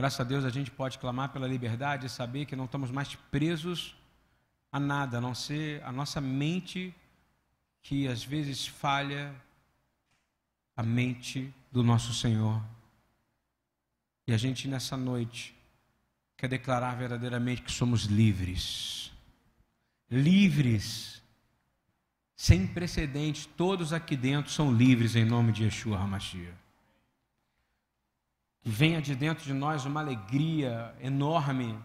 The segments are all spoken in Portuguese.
Graças a Deus a gente pode clamar pela liberdade e saber que não estamos mais presos a nada, a não ser a nossa mente que às vezes falha a mente do nosso Senhor. E a gente nessa noite quer declarar verdadeiramente que somos livres. Livres. Sem precedentes, todos aqui dentro são livres em nome de Yeshua HaMashiach. Que venha de dentro de nós uma alegria enorme,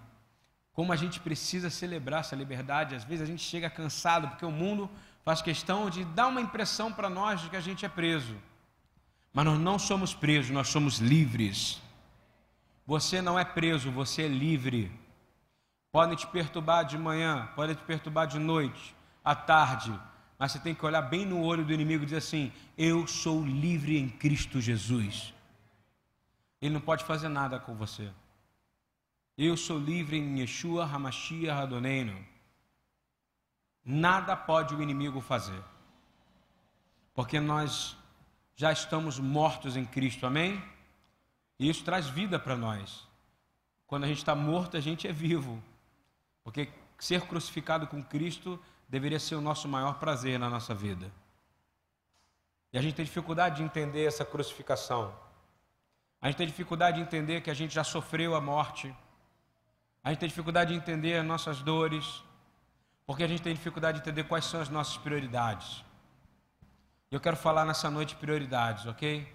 como a gente precisa celebrar essa liberdade. Às vezes a gente chega cansado, porque o mundo faz questão de dar uma impressão para nós de que a gente é preso. Mas nós não somos presos, nós somos livres. Você não é preso, você é livre. Podem te perturbar de manhã, podem te perturbar de noite, à tarde, mas você tem que olhar bem no olho do inimigo e dizer assim: Eu sou livre em Cristo Jesus. Ele não pode fazer nada com você. Eu sou livre em Yeshua Hamashia Radoneino. Nada pode o inimigo fazer, porque nós já estamos mortos em Cristo, amém? E isso traz vida para nós. Quando a gente está morto, a gente é vivo, porque ser crucificado com Cristo deveria ser o nosso maior prazer na nossa vida. E a gente tem dificuldade de entender essa crucificação. A gente tem dificuldade de entender que a gente já sofreu a morte. A gente tem dificuldade de entender as nossas dores, porque a gente tem dificuldade de entender quais são as nossas prioridades. Eu quero falar nessa noite prioridades, ok?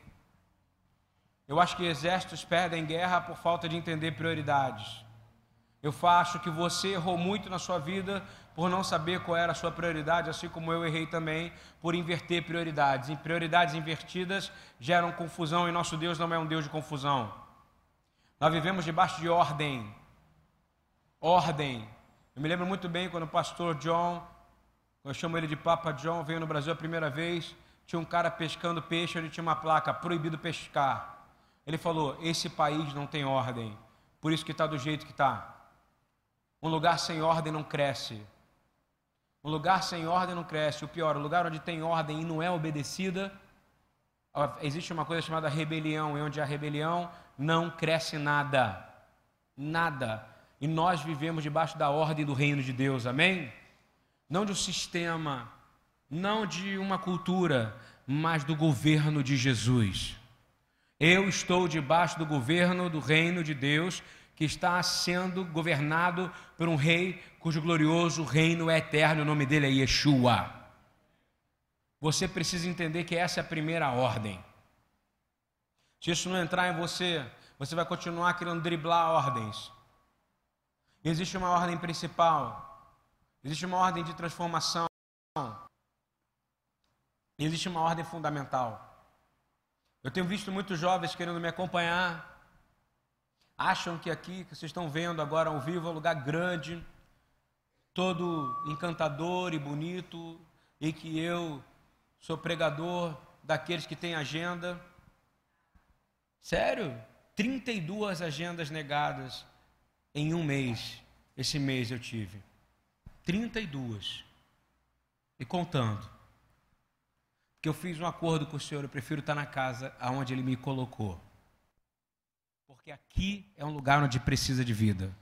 Eu acho que exércitos perdem guerra por falta de entender prioridades. Eu acho que você errou muito na sua vida por não saber qual era a sua prioridade, assim como eu errei também por inverter prioridades. E prioridades invertidas geram confusão e nosso Deus não é um Deus de confusão. Nós vivemos debaixo de ordem. Ordem. Eu me lembro muito bem quando o pastor John eu chamo ele de Papa John, veio no Brasil a primeira vez, tinha um cara pescando peixe, ele tinha uma placa, proibido pescar. Ele falou, esse país não tem ordem, por isso que está do jeito que está. Um lugar sem ordem não cresce. Um lugar sem ordem não cresce. O pior, o lugar onde tem ordem e não é obedecida, existe uma coisa chamada rebelião, e onde há rebelião não cresce nada. Nada. E nós vivemos debaixo da ordem do reino de Deus, amém? não de um sistema, não de uma cultura, mas do governo de Jesus. Eu estou debaixo do governo do reino de Deus, que está sendo governado por um rei cujo glorioso reino é eterno, o nome dele é Yeshua. Você precisa entender que essa é a primeira ordem. Se isso não entrar em você, você vai continuar querendo driblar ordens. Existe uma ordem principal, Existe uma ordem de transformação. Existe uma ordem fundamental. Eu tenho visto muitos jovens querendo me acompanhar. Acham que aqui, que vocês estão vendo agora ao vivo, é um lugar grande, todo encantador e bonito, e que eu sou pregador daqueles que têm agenda. Sério? 32 agendas negadas em um mês. Esse mês eu tive. 32. E contando. Porque eu fiz um acordo com o Senhor, eu prefiro estar na casa aonde Ele me colocou. Porque aqui é um lugar onde precisa de vida.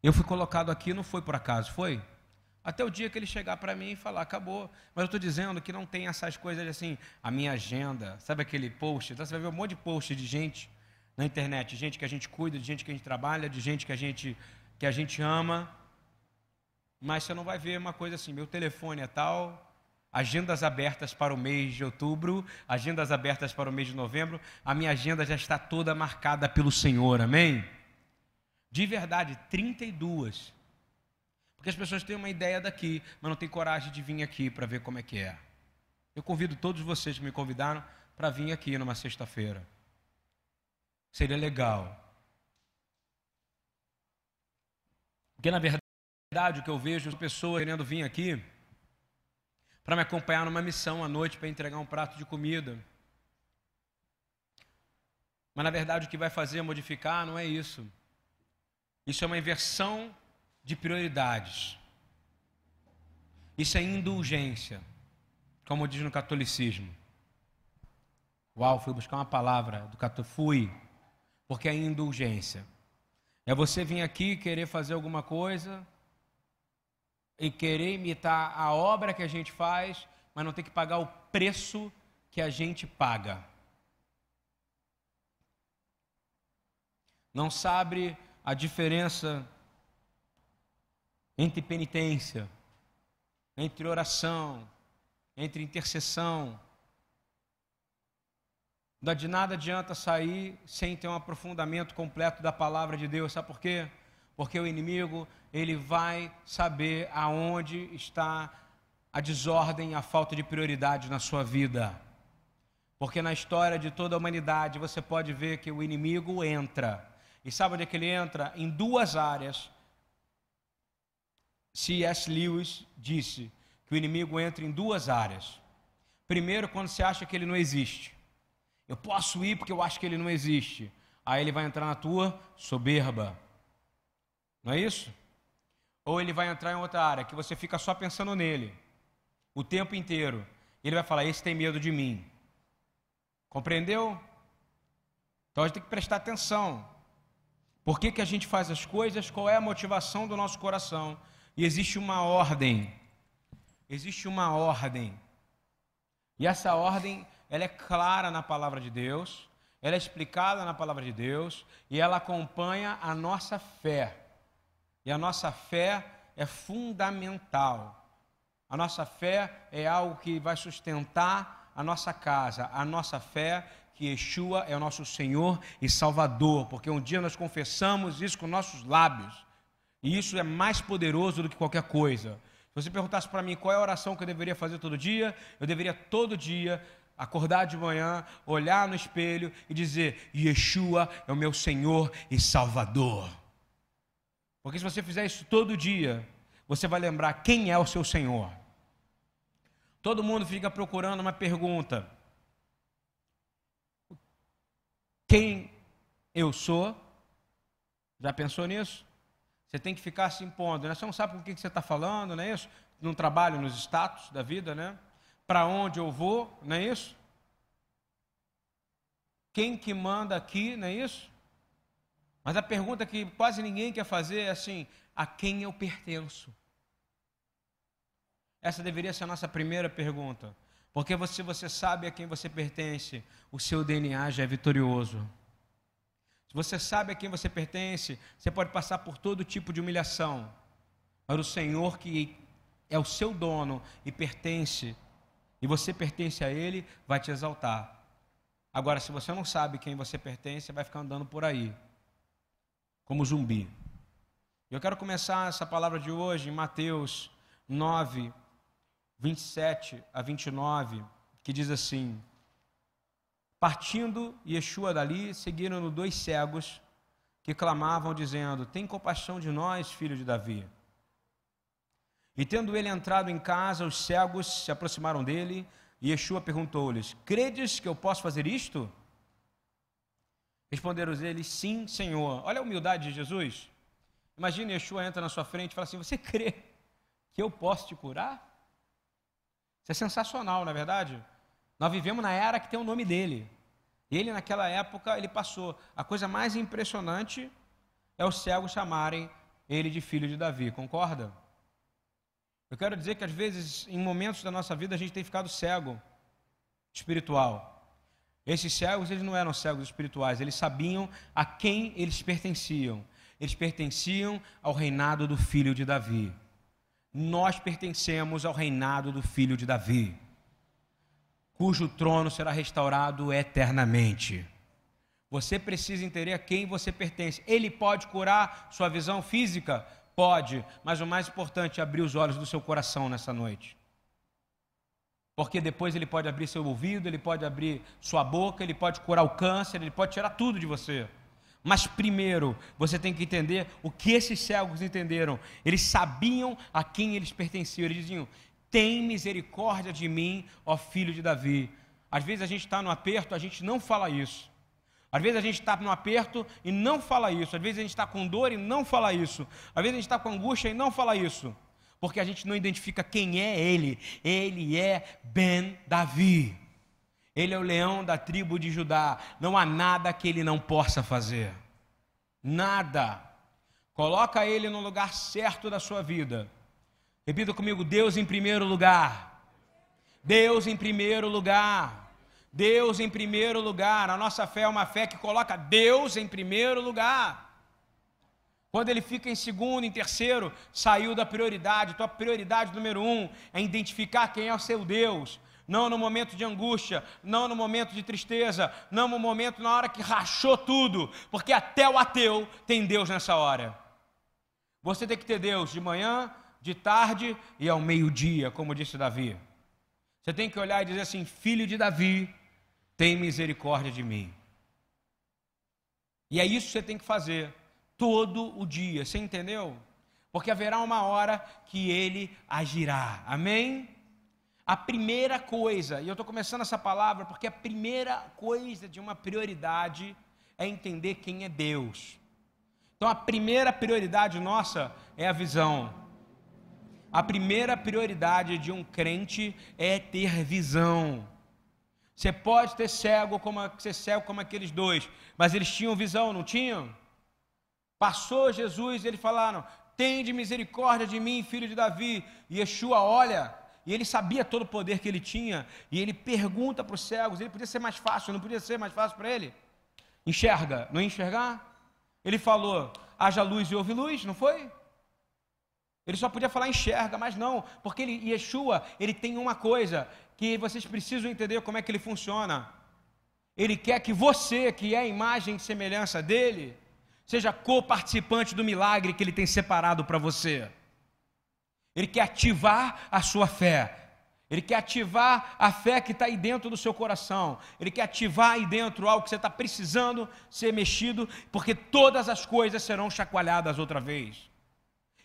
Eu fui colocado aqui, não foi por acaso, foi? Até o dia que ele chegar para mim e falar, acabou. Mas eu estou dizendo que não tem essas coisas assim, a minha agenda, sabe aquele post? Então você vai ver um monte de post de gente na internet, de gente que a gente cuida, de gente que a gente trabalha, de gente que a gente, que a gente ama mas você não vai ver uma coisa assim: meu telefone é tal, agendas abertas para o mês de outubro, agendas abertas para o mês de novembro, a minha agenda já está toda marcada pelo Senhor, amém? De verdade, 32. Porque as pessoas têm uma ideia daqui, mas não têm coragem de vir aqui para ver como é que é. Eu convido todos vocês que me convidaram para vir aqui numa sexta-feira. Seria legal. Porque na verdade o que eu vejo pessoas querendo vir aqui para me acompanhar numa missão à noite para entregar um prato de comida. Mas na verdade o que vai fazer é modificar não é isso. Isso é uma inversão de prioridades. Isso é indulgência, como diz no catolicismo. Uau, fui buscar uma palavra do catolicismo. Fui. porque é indulgência. É você vir aqui querer fazer alguma coisa e querer imitar a obra que a gente faz, mas não ter que pagar o preço que a gente paga. Não sabe a diferença entre penitência, entre oração, entre intercessão. De nada adianta sair sem ter um aprofundamento completo da palavra de Deus. Sabe por quê? Porque o inimigo, ele vai saber aonde está a desordem, a falta de prioridade na sua vida. Porque na história de toda a humanidade você pode ver que o inimigo entra. E sabe onde é que ele entra? Em duas áreas. C.S. Lewis disse que o inimigo entra em duas áreas. Primeiro, quando você acha que ele não existe. Eu posso ir porque eu acho que ele não existe. Aí ele vai entrar na tua soberba. Não é isso? Ou ele vai entrar em outra área que você fica só pensando nele o tempo inteiro. Ele vai falar: Esse tem medo de mim. Compreendeu? Então a gente tem que prestar atenção. Por que, que a gente faz as coisas? Qual é a motivação do nosso coração? E existe uma ordem. Existe uma ordem. E essa ordem, ela é clara na palavra de Deus, ela é explicada na palavra de Deus e ela acompanha a nossa fé. E a nossa fé é fundamental. A nossa fé é algo que vai sustentar a nossa casa. A nossa fé que Yeshua é o nosso Senhor e Salvador, porque um dia nós confessamos isso com nossos lábios. E isso é mais poderoso do que qualquer coisa. Se você perguntasse para mim qual é a oração que eu deveria fazer todo dia, eu deveria todo dia acordar de manhã, olhar no espelho e dizer: Yeshua é o meu Senhor e Salvador. Porque se você fizer isso todo dia, você vai lembrar quem é o seu Senhor. Todo mundo fica procurando uma pergunta: Quem eu sou? Já pensou nisso? Você tem que ficar se impondo, né? Você não sabe com quem você está falando, não é isso? Não trabalho nos status da vida, né? Para onde eu vou, não é isso? Quem que manda aqui, não é isso? Mas a pergunta que quase ninguém quer fazer é assim: a quem eu pertenço? Essa deveria ser a nossa primeira pergunta. Porque se você sabe a quem você pertence, o seu DNA já é vitorioso. Se você sabe a quem você pertence, você pode passar por todo tipo de humilhação. Mas o Senhor que é o seu dono e pertence, e você pertence a Ele, vai te exaltar. Agora, se você não sabe quem você pertence, você vai ficar andando por aí, como zumbi. Eu quero começar essa palavra de hoje em Mateus 9, 27 a 29, que diz assim: Partindo Yeshua dali, seguiram-no dois cegos que clamavam, dizendo: Tem compaixão de nós, filho de Davi. E tendo ele entrado em casa, os cegos se aproximaram dele, e Yeshua perguntou-lhes: Credes que eu posso fazer isto? Responderam eles: Sim, Senhor. Olha a humildade de Jesus. Imagina Yeshua entra na sua frente e fala assim: Você crê que eu posso te curar? Isso é sensacional, não é verdade? Nós vivemos na era que tem o nome dele. Ele, naquela época, ele passou. A coisa mais impressionante é os cegos chamarem ele de filho de Davi, concorda? Eu quero dizer que às vezes, em momentos da nossa vida, a gente tem ficado cego espiritual. Esses cegos, eles não eram cegos espirituais, eles sabiam a quem eles pertenciam. Eles pertenciam ao reinado do filho de Davi nós pertencemos ao reinado do filho de Davi, cujo trono será restaurado eternamente. Você precisa entender a quem você pertence. Ele pode curar sua visão física? Pode, mas o mais importante é abrir os olhos do seu coração nessa noite. Porque depois ele pode abrir seu ouvido, ele pode abrir sua boca, ele pode curar o câncer, ele pode tirar tudo de você. Mas primeiro, você tem que entender o que esses cegos entenderam. Eles sabiam a quem eles pertenciam. Eles diziam: Tem misericórdia de mim, ó filho de Davi. Às vezes a gente está no aperto, a gente não fala isso. Às vezes a gente está no aperto e não fala isso. Às vezes a gente está com dor e não fala isso. Às vezes a gente está com angústia e não fala isso. Porque a gente não identifica quem é ele. Ele é Ben Davi. Ele é o leão da tribo de Judá. Não há nada que ele não possa fazer. Nada. Coloca ele no lugar certo da sua vida. Repita comigo: Deus em primeiro lugar. Deus em primeiro lugar. Deus em primeiro lugar. A nossa fé é uma fé que coloca Deus em primeiro lugar. Quando ele fica em segundo, em terceiro, saiu da prioridade. Tua prioridade número um é identificar quem é o seu Deus. Não no momento de angústia, não no momento de tristeza, não no momento na hora que rachou tudo, porque até o ateu tem Deus nessa hora. Você tem que ter Deus de manhã, de tarde e ao meio-dia, como disse Davi. Você tem que olhar e dizer assim: Filho de Davi, tem misericórdia de mim. E é isso que você tem que fazer todo o dia, você entendeu? Porque haverá uma hora que ele agirá, amém? A primeira coisa, e eu estou começando essa palavra porque a primeira coisa de uma prioridade é entender quem é Deus. Então a primeira prioridade nossa é a visão. A primeira prioridade de um crente é ter visão. Você pode ter cego como ser cego como aqueles dois, mas eles tinham visão, não tinham? Passou Jesus, e eles falaram: "Tende misericórdia de mim, filho de Davi". E Yeshua olha, e ele sabia todo o poder que ele tinha, e ele pergunta para os cegos, ele podia ser mais fácil, não podia ser mais fácil para ele? Enxerga, não enxergar? Ele falou: "Haja luz e houve luz", não foi? Ele só podia falar enxerga, mas não, porque ele, Yeshua, ele tem uma coisa que vocês precisam entender como é que ele funciona. Ele quer que você, que é a imagem e semelhança dele, seja co-participante do milagre que ele tem separado para você. Ele quer ativar a sua fé. Ele quer ativar a fé que está aí dentro do seu coração. Ele quer ativar aí dentro algo que você está precisando ser mexido, porque todas as coisas serão chacoalhadas outra vez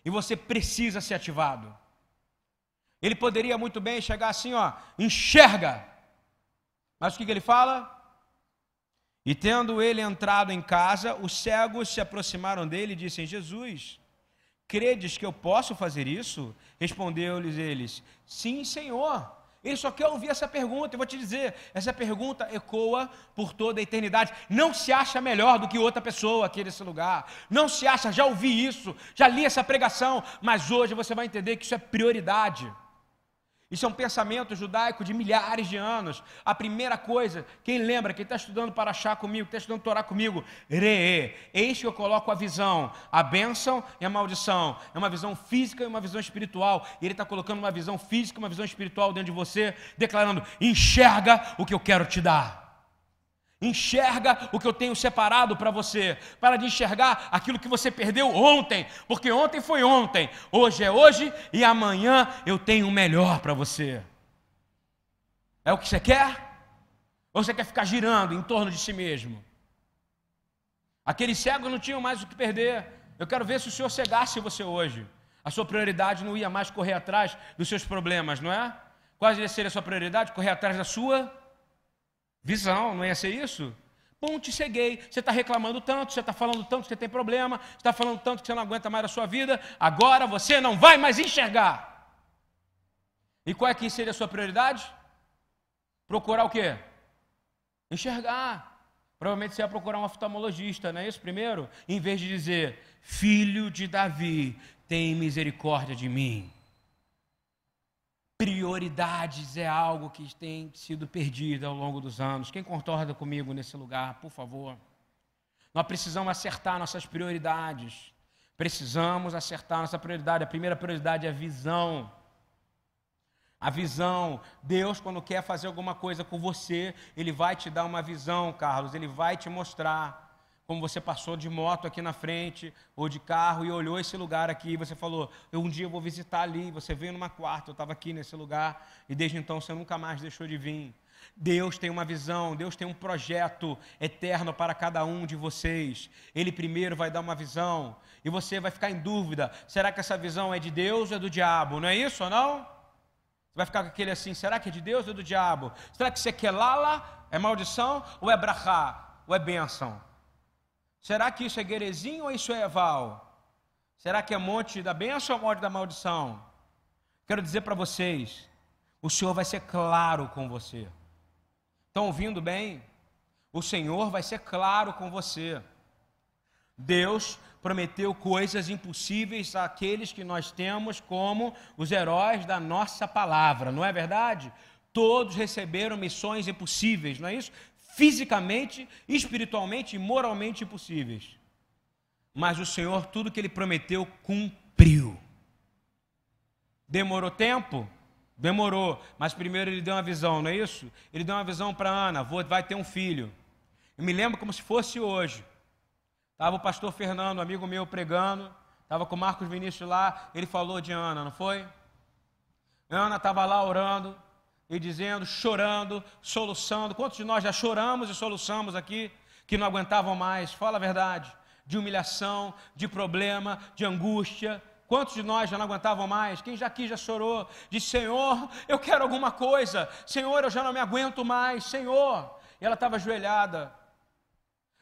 e você precisa ser ativado. Ele poderia muito bem chegar assim, ó, enxerga. Mas o que, que ele fala? E tendo ele entrado em casa, os cegos se aproximaram dele e disseram: Jesus, credes que eu posso fazer isso? Respondeu-lhes eles: Sim, Senhor. Ele só quer ouvir essa pergunta. Eu vou te dizer, essa pergunta ecoa por toda a eternidade. Não se acha melhor do que outra pessoa aqui nesse lugar. Não se acha, já ouvi isso, já li essa pregação, mas hoje você vai entender que isso é prioridade. Isso é um pensamento judaico de milhares de anos. A primeira coisa, quem lembra, quem está estudando para achar comigo, está estudando Torá comigo, re, eis que eu coloco a visão, a bênção e a maldição. É uma visão física e uma visão espiritual. E ele está colocando uma visão física e uma visão espiritual dentro de você, declarando: enxerga o que eu quero te dar. Enxerga o que eu tenho separado para você. Para de enxergar aquilo que você perdeu ontem, porque ontem foi ontem, hoje é hoje e amanhã eu tenho o melhor para você. É o que você quer? Ou você quer ficar girando em torno de si mesmo? Aqueles cegos não tinham mais o que perder. Eu quero ver se o Senhor cegasse você hoje. A sua prioridade não ia mais correr atrás dos seus problemas, não é? Qual seria a sua prioridade? Correr atrás da sua Visão, não ia ser isso? Pum, te ceguei. Você está reclamando tanto, você está falando tanto que você tem problema, você está falando tanto que você não aguenta mais a sua vida, agora você não vai mais enxergar. E qual é que seria a sua prioridade? Procurar o quê? Enxergar. Provavelmente você ia procurar um oftalmologista, não é isso primeiro? Em vez de dizer, filho de Davi, tem misericórdia de mim. Prioridades é algo que tem sido perdido ao longo dos anos. Quem concorda comigo nesse lugar, por favor? Nós precisamos acertar nossas prioridades. Precisamos acertar nossa prioridade. A primeira prioridade é a visão. A visão. Deus, quando quer fazer alguma coisa com você, Ele vai te dar uma visão, Carlos. Ele vai te mostrar como você passou de moto aqui na frente ou de carro e olhou esse lugar aqui e você falou, eu um dia eu vou visitar ali, você veio numa quarta, eu estava aqui nesse lugar e desde então você nunca mais deixou de vir. Deus tem uma visão, Deus tem um projeto eterno para cada um de vocês. Ele primeiro vai dar uma visão e você vai ficar em dúvida: será que essa visão é de Deus ou é do diabo? Não é isso ou não? Você vai ficar com aquele assim: será que é de Deus ou é do diabo? Será que isso é lala, é maldição ou é brachá, ou é bênção? Será que isso é guerezinho ou isso é eval? Será que é monte da bênção ou monte da maldição? Quero dizer para vocês, o Senhor vai ser claro com você. Estão ouvindo bem? O Senhor vai ser claro com você. Deus prometeu coisas impossíveis àqueles que nós temos como os heróis da nossa palavra, não é verdade? Todos receberam missões impossíveis, não é isso? Fisicamente, espiritualmente e moralmente impossíveis. Mas o Senhor, tudo que ele prometeu, cumpriu. Demorou tempo? Demorou, mas primeiro ele deu uma visão, não é isso? Ele deu uma visão para Ana, vai ter um filho. Eu me lembro como se fosse hoje. Estava o pastor Fernando, amigo meu, pregando. Estava com o Marcos Vinícius lá. Ele falou de Ana, não foi? Ana estava lá orando e dizendo, chorando, soluçando. Quantos de nós já choramos e soluçamos aqui que não aguentavam mais? Fala a verdade. De humilhação, de problema, de angústia. Quantos de nós já não aguentavam mais? Quem já aqui já chorou? Disse, Senhor, eu quero alguma coisa. Senhor, eu já não me aguento mais. Senhor. E ela estava ajoelhada,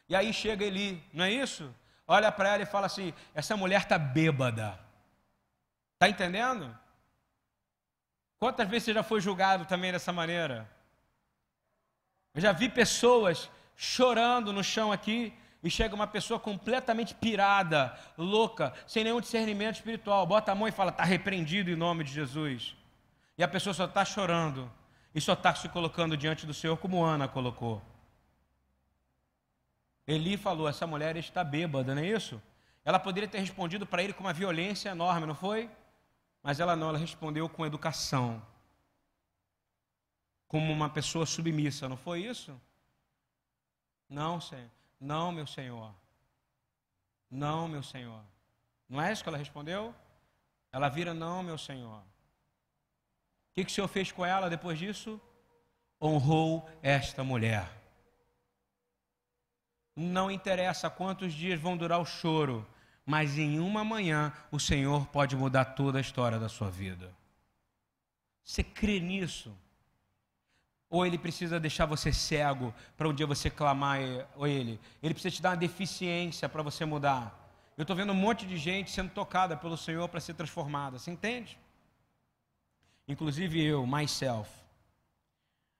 e aí chega Eli, não é isso? Olha para ela e fala assim: essa mulher está bêbada. Está entendendo? Quantas vezes você já foi julgado também dessa maneira? Eu já vi pessoas chorando no chão aqui e chega uma pessoa completamente pirada, louca, sem nenhum discernimento espiritual. Bota a mão e fala: está repreendido em nome de Jesus. E a pessoa só está chorando e só está se colocando diante do Senhor como Ana colocou. Eli falou: essa mulher está bêbada, não é isso? Ela poderia ter respondido para ele com uma violência enorme, não foi? Mas ela não, ela respondeu com educação, como uma pessoa submissa, não foi isso? Não, Senhor. Não, meu Senhor. Não, meu Senhor. Não é isso que ela respondeu? Ela vira, não, meu Senhor. O que, que o Senhor fez com ela depois disso? Honrou esta mulher. Não interessa quantos dias vão durar o choro, mas em uma manhã o Senhor pode mudar toda a história da sua vida. Você crê nisso? Ou ele precisa deixar você cego para um dia você clamar a ele? Ele precisa te dar uma deficiência para você mudar? Eu estou vendo um monte de gente sendo tocada pelo Senhor para ser transformada. Você entende? Inclusive eu, myself.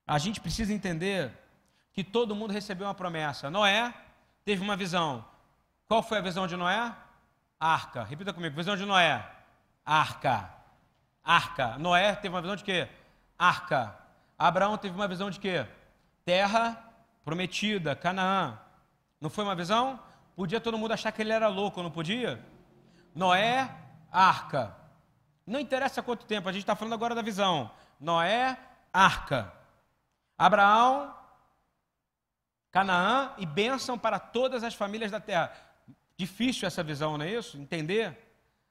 A gente precisa entender que todo mundo recebeu uma promessa. Noé teve uma visão. Qual foi a visão de Noé? Arca. Repita comigo. Visão de Noé. Arca. Arca. Noé teve uma visão de quê? Arca. Abraão teve uma visão de quê? Terra prometida, Canaã. Não foi uma visão? Podia todo mundo achar que ele era louco, não podia? Noé, arca. Não interessa quanto tempo, a gente está falando agora da visão. Noé, arca. Abraão, Canaã e bênção para todas as famílias da terra. Difícil essa visão, não é isso? Entender?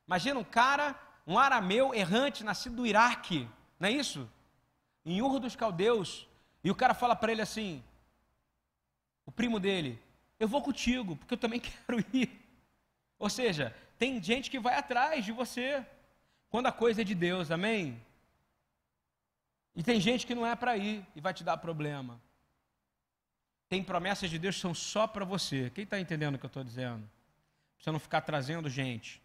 Imagina um cara, um arameu errante, nascido do Iraque, não é isso? Em Ur dos Caldeus. E o cara fala para ele assim: o primo dele, eu vou contigo, porque eu também quero ir. Ou seja, tem gente que vai atrás de você, quando a coisa é de Deus, amém? E tem gente que não é para ir e vai te dar problema. Tem promessas de Deus que são só para você. Quem está entendendo o que eu estou dizendo? Você não ficar trazendo gente.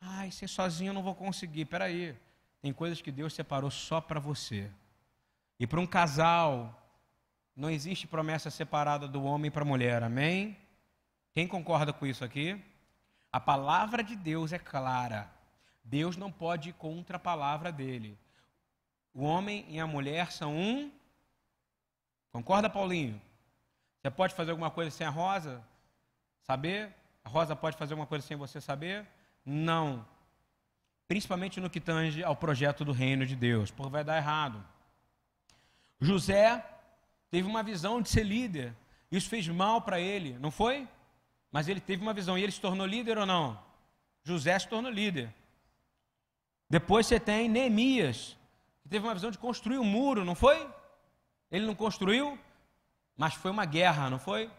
Ai, ser sozinho eu não vou conseguir. Espera aí. Tem coisas que Deus separou só para você. E para um casal, não existe promessa separada do homem para a mulher. Amém? Quem concorda com isso aqui? A palavra de Deus é clara. Deus não pode ir contra a palavra dele. O homem e a mulher são um. Concorda, Paulinho? Você pode fazer alguma coisa sem a Rosa? Saber? A Rosa pode fazer alguma coisa sem você saber? Não. Principalmente no que tange ao projeto do reino de Deus, porque vai dar errado. José teve uma visão de ser líder. Isso fez mal para ele, não foi? Mas ele teve uma visão e ele se tornou líder ou não? José se tornou líder. Depois você tem Neemias, que teve uma visão de construir um muro, não foi? Ele não construiu, mas foi uma guerra, não foi?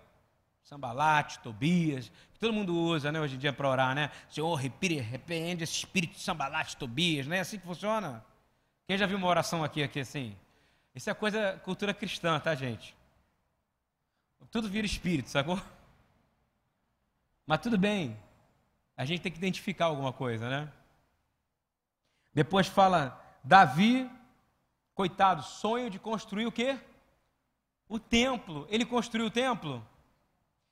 Sambalate, Tobias, que todo mundo usa né, hoje em dia para orar, né? Senhor, repreende esse espírito de Sambalate, Tobias, não é assim que funciona? Quem já viu uma oração aqui, aqui assim? Isso é coisa, cultura cristã, tá, gente? Tudo vira espírito, sacou? Mas tudo bem, a gente tem que identificar alguma coisa, né? Depois fala, Davi, coitado, sonho de construir o quê? o templo. Ele construiu o templo.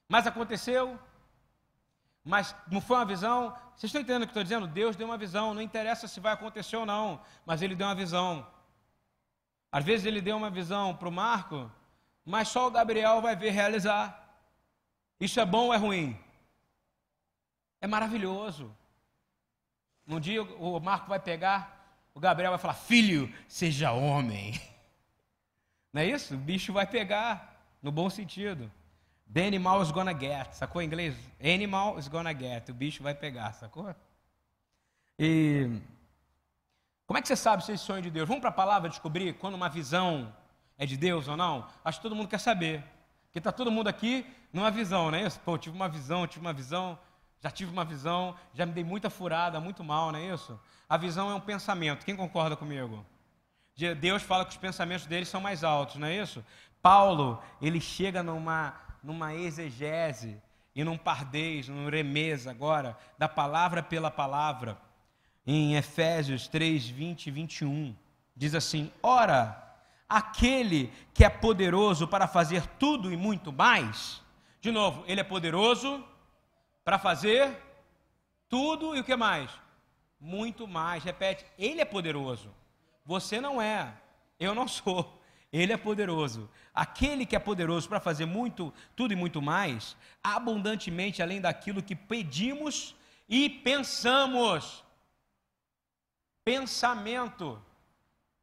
Mas aconteceu. Mas não foi uma visão. Vocês estão entendendo o que estou dizendo? Deus deu uma visão. Não interessa se vai acontecer ou não. Mas ele deu uma visão. Às vezes ele deu uma visão para o Marco, mas só o Gabriel vai ver realizar. Isso é bom ou é ruim? É maravilhoso. Um dia o Marco vai pegar, o Gabriel vai falar: Filho, seja homem. Não é isso? O bicho vai pegar, no bom sentido. The animal is gonna get, sacou em inglês? Animal is gonna get, o bicho vai pegar, sacou? E como é que você sabe se é sonho de Deus? Vamos para a palavra descobrir quando uma visão é de Deus ou não? Acho que todo mundo quer saber. Porque está todo mundo aqui numa visão, não é isso? Pô, tive uma visão, tive uma visão, já tive uma visão, já me dei muita furada, muito mal, não é isso? A visão é um pensamento. Quem concorda comigo? Deus fala que os pensamentos dele são mais altos, não é isso? Paulo, ele chega numa, numa exegese e num pardês, num remesa agora, da palavra pela palavra, em Efésios 3, 20 e 21. Diz assim: Ora, aquele que é poderoso para fazer tudo e muito mais. De novo, ele é poderoso para fazer tudo e o que mais? Muito mais. Repete, ele é poderoso. Você não é. Eu não sou. Ele é poderoso. Aquele que é poderoso para fazer muito, tudo e muito mais, abundantemente além daquilo que pedimos e pensamos. Pensamento.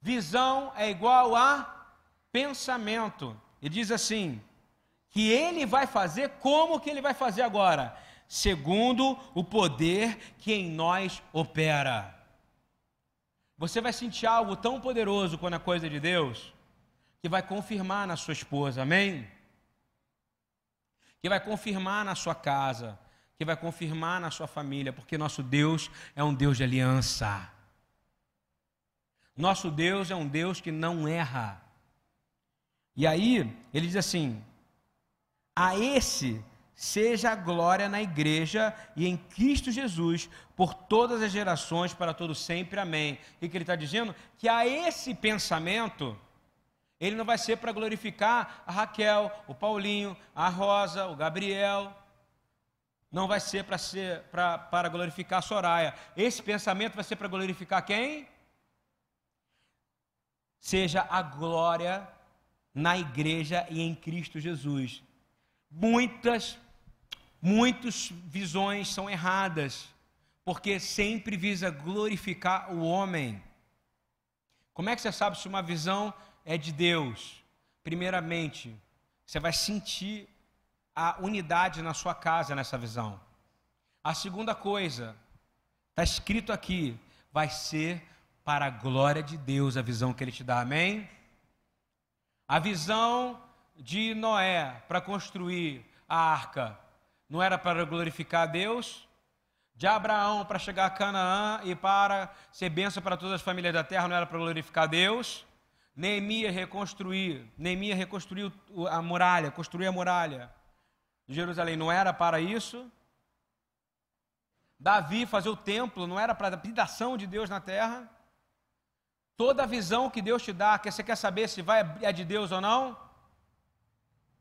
Visão é igual a pensamento. E diz assim: que ele vai fazer como que ele vai fazer agora? Segundo o poder que em nós opera. Você vai sentir algo tão poderoso quando a coisa é de Deus, que vai confirmar na sua esposa, amém? Que vai confirmar na sua casa, que vai confirmar na sua família, porque nosso Deus é um Deus de aliança. Nosso Deus é um Deus que não erra. E aí, ele diz assim: A esse seja a glória na igreja e em Cristo Jesus, por todas as gerações, para todo sempre. Amém. O que ele está dizendo? Que a esse pensamento, ele não vai ser para glorificar a Raquel, o Paulinho, a Rosa, o Gabriel. Não vai ser para ser para, para glorificar a Soraya. Esse pensamento vai ser para glorificar quem? seja a glória na igreja e em Cristo Jesus. Muitas, muitas visões são erradas, porque sempre visa glorificar o homem. Como é que você sabe se uma visão é de Deus? Primeiramente, você vai sentir a unidade na sua casa nessa visão. A segunda coisa, está escrito aqui, vai ser para a glória de Deus a visão que ele te dá, amém? A visão de Noé para construir a arca não era para glorificar a Deus? De Abraão para chegar a Canaã e para ser bênção para todas as famílias da terra não era para glorificar a Deus? Neemias reconstruir, Neemias reconstruiu a muralha, construir a muralha de Jerusalém, não era para isso? Davi fazer o templo, não era para a habitação de Deus na terra? Toda a visão que Deus te dá, que você quer saber se vai é de Deus ou não?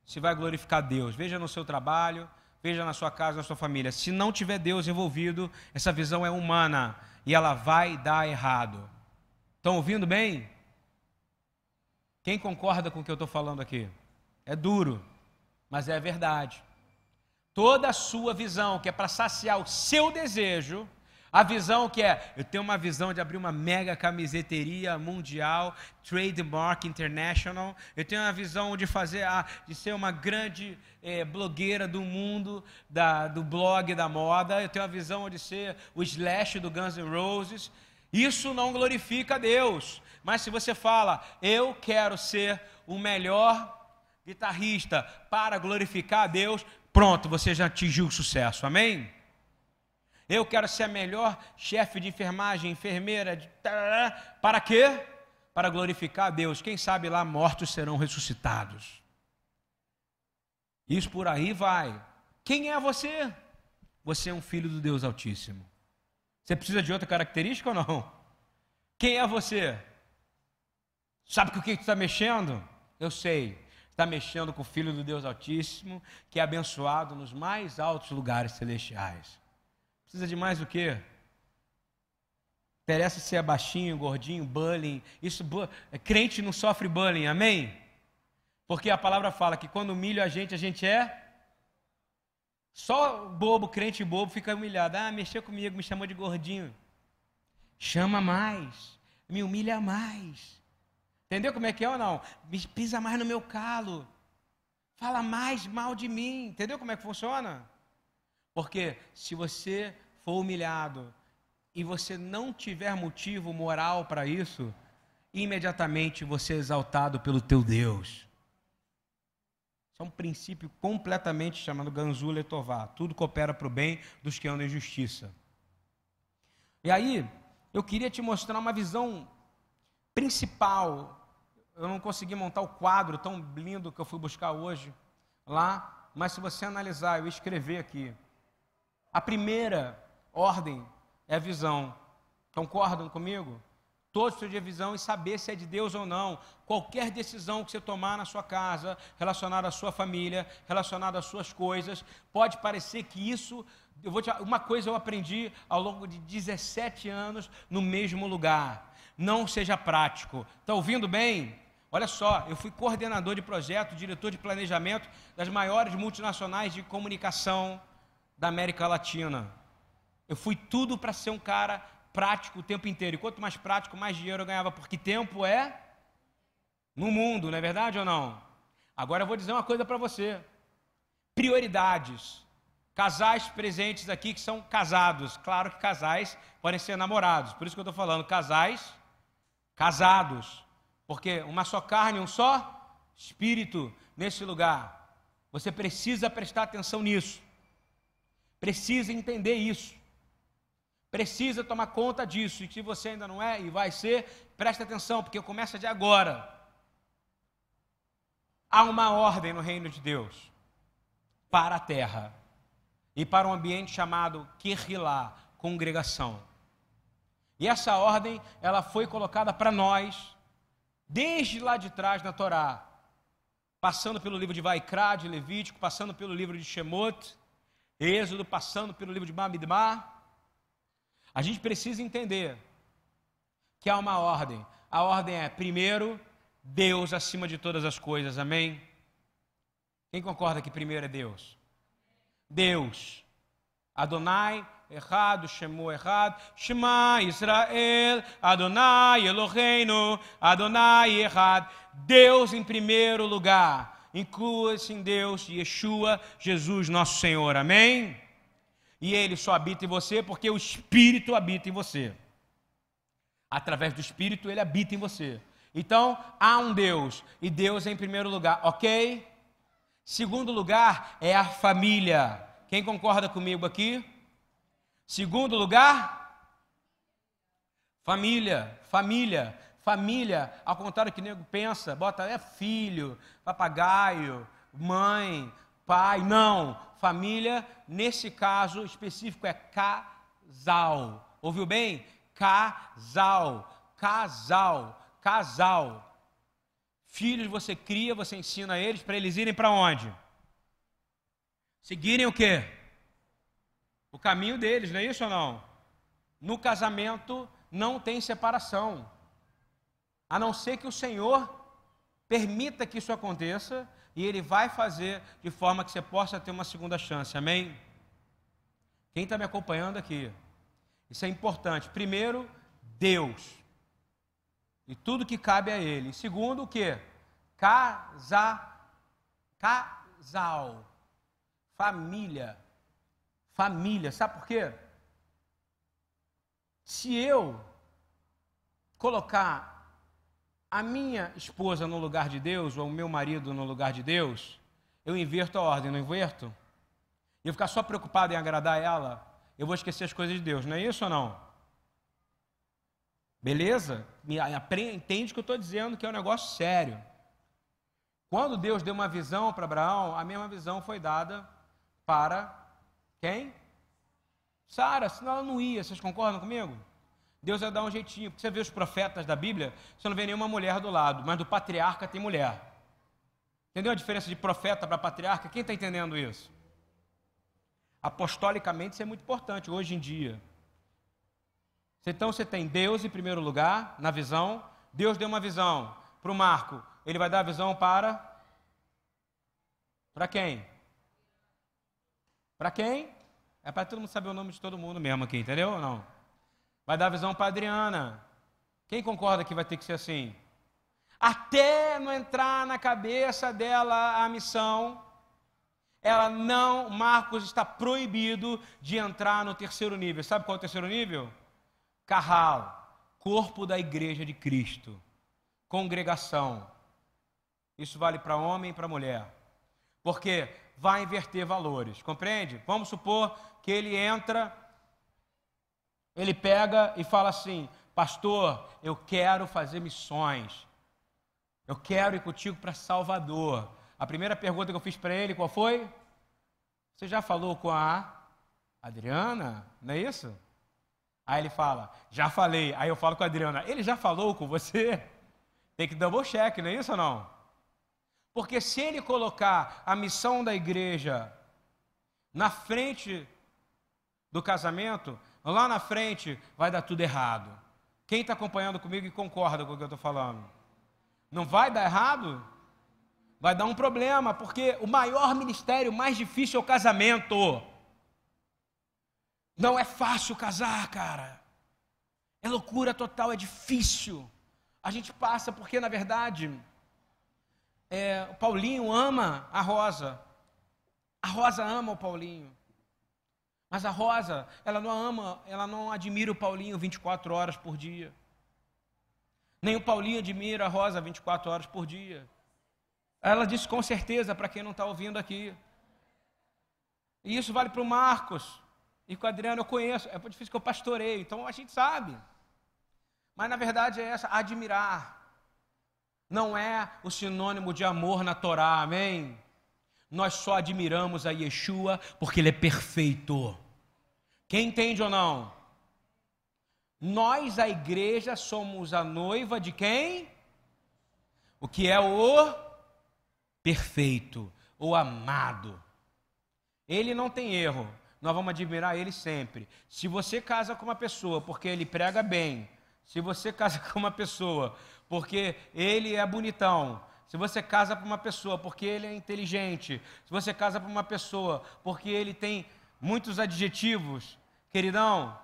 Se vai glorificar Deus. Veja no seu trabalho, veja na sua casa, na sua família. Se não tiver Deus envolvido, essa visão é humana e ela vai dar errado. Estão ouvindo bem? Quem concorda com o que eu estou falando aqui? É duro, mas é verdade. Toda a sua visão, que é para saciar o seu desejo, a visão que é, eu tenho uma visão de abrir uma mega camiseteria mundial, trademark international. Eu tenho uma visão de fazer, a, de ser uma grande é, blogueira do mundo da, do blog da moda. Eu tenho a visão de ser o Slash do Guns N' Roses. Isso não glorifica a Deus. Mas se você fala, eu quero ser o melhor guitarrista para glorificar a Deus, pronto, você já atingiu o sucesso. Amém? Eu quero ser a melhor chefe de enfermagem, enfermeira, de... para quê? Para glorificar a Deus. Quem sabe lá mortos serão ressuscitados. Isso por aí vai. Quem é você? Você é um filho do Deus Altíssimo. Você precisa de outra característica ou não? Quem é você? Sabe com o que está mexendo? Eu sei. está mexendo com o Filho do Deus Altíssimo, que é abençoado nos mais altos lugares celestiais. Precisa de mais o quê? Interessa se é baixinho, gordinho, bullying. Isso, crente não sofre bullying, amém? Porque a palavra fala que quando humilha a gente, a gente é. Só bobo, crente bobo, fica humilhado. Ah, mexeu comigo, me chamou de gordinho. Chama mais, me humilha mais. Entendeu como é que é ou não? Pisa mais no meu calo. Fala mais mal de mim. Entendeu como é que funciona? Porque se você for humilhado e você não tiver motivo moral para isso, imediatamente você é exaltado pelo teu Deus. Isso é um princípio completamente chamado Ganzula Tová. Tudo coopera para o bem dos que andam em justiça. E aí, eu queria te mostrar uma visão principal. Eu não consegui montar o quadro tão lindo que eu fui buscar hoje lá, mas se você analisar, eu escrever aqui. A primeira ordem é a visão. Concordam comigo? Todos precisam de visão e saber se é de Deus ou não. Qualquer decisão que você tomar na sua casa, relacionada à sua família, relacionada às suas coisas, pode parecer que isso. Eu vou te, uma coisa eu aprendi ao longo de 17 anos no mesmo lugar. Não seja prático. Está ouvindo bem? Olha só, eu fui coordenador de projeto, diretor de planejamento das maiores multinacionais de comunicação da América Latina. Eu fui tudo para ser um cara prático o tempo inteiro. E quanto mais prático, mais dinheiro eu ganhava, porque tempo é no mundo, não é verdade ou não? Agora eu vou dizer uma coisa para você: prioridades. Casais presentes aqui que são casados. Claro que casais podem ser namorados, por isso que eu estou falando, casais casados. Porque uma só carne, um só espírito nesse lugar. Você precisa prestar atenção nisso. Precisa entender isso. Precisa tomar conta disso. E se você ainda não é e vai ser, preste atenção, porque começa de agora. Há uma ordem no reino de Deus para a terra e para um ambiente chamado Kirrilá, congregação. E essa ordem, ela foi colocada para nós desde lá de trás na Torá, passando pelo livro de Vaikra, de Levítico, passando pelo livro de Shemot, Êxodo, passando pelo livro de Bamidbar. A gente precisa entender que há uma ordem. A ordem é, primeiro, Deus acima de todas as coisas, amém? Quem concorda que primeiro é Deus? Deus. Adonai, errado, chamou errado. Shema Israel, Adonai Eloheinu, Adonai errado. Deus em primeiro lugar. Inclua-se em Deus, Yeshua, Jesus, nosso Senhor, amém? E ele só habita em você porque o Espírito habita em você. Através do Espírito ele habita em você. Então, há um Deus, e Deus é em primeiro lugar, ok? Segundo lugar é a família. Quem concorda comigo aqui? Segundo lugar, família, família, família, ao contrário que o nego pensa, bota é filho, papagaio, mãe, pai, não. Família, nesse caso específico, é casal. Ouviu bem? Casal, casal, casal. Filhos você cria, você ensina eles para eles irem para onde? Seguirem o quê? O caminho deles, não é isso ou não? No casamento não tem separação. A não ser que o Senhor permita que isso aconteça e Ele vai fazer de forma que você possa ter uma segunda chance. Amém? Quem está me acompanhando aqui? Isso é importante. Primeiro, Deus. E tudo que cabe a Ele. Segundo, o que? Casa, casal. Família. Família. Sabe por quê? Se eu colocar a minha esposa no lugar de Deus, ou o meu marido no lugar de Deus, eu inverto a ordem, não inverto? E eu ficar só preocupado em agradar ela, eu vou esquecer as coisas de Deus, não é isso ou não? Beleza? Entende o que eu estou dizendo, que é um negócio sério. Quando Deus deu uma visão para Abraão, a mesma visão foi dada para quem? Sara, senão ela não ia, vocês concordam comigo? Deus ia dar um jeitinho. Porque você vê os profetas da Bíblia, você não vê nenhuma mulher do lado, mas do patriarca tem mulher. Entendeu a diferença de profeta para patriarca? Quem está entendendo isso? Apostolicamente isso é muito importante hoje em dia. Então você tem Deus em primeiro lugar, na visão. Deus deu uma visão para o Marco. Ele vai dar a visão para. Para quem? Para quem? É para todo mundo saber o nome de todo mundo mesmo aqui, entendeu ou não? Vai dar visão para Adriana. Quem concorda que vai ter que ser assim? Até não entrar na cabeça dela a missão, ela não, Marcos está proibido de entrar no terceiro nível. Sabe qual é o terceiro nível? Carral, corpo da igreja de Cristo, congregação. Isso vale para homem e para mulher. Porque vai inverter valores, compreende? Vamos supor que ele entra, ele pega e fala assim: Pastor, eu quero fazer missões. Eu quero ir contigo para Salvador. A primeira pergunta que eu fiz para ele, qual foi? Você já falou com a Adriana? Não é isso? Aí ele fala, já falei. Aí eu falo com a Adriana, ele já falou com você? Tem que double check, não é isso ou não? Porque se ele colocar a missão da igreja na frente do casamento, lá na frente vai dar tudo errado. Quem está acompanhando comigo e concorda com o que eu estou falando? Não vai dar errado? Vai dar um problema, porque o maior ministério, mais difícil é o casamento. Não é fácil casar, cara. É loucura total, é difícil. A gente passa porque, na verdade, é, o Paulinho ama a Rosa. A Rosa ama o Paulinho. Mas a Rosa, ela não ama, ela não admira o Paulinho 24 horas por dia. Nem o Paulinho admira a Rosa 24 horas por dia. Ela disse com certeza para quem não está ouvindo aqui. E isso vale para o Marcos. E com o Adriano eu conheço. É difícil que eu pastoreio, então a gente sabe. Mas na verdade é essa, admirar. Não é o sinônimo de amor na Torá, amém? Nós só admiramos a Yeshua porque ele é perfeito. Quem entende ou não? Nós, a igreja, somos a noiva de quem? O que é o perfeito, o amado. Ele não tem erro, nós vamos admirar ele sempre. Se você casa com uma pessoa porque ele prega bem, se você casa com uma pessoa porque ele é bonitão, se você casa com uma pessoa porque ele é inteligente, se você casa com uma pessoa porque ele tem muitos adjetivos, queridão,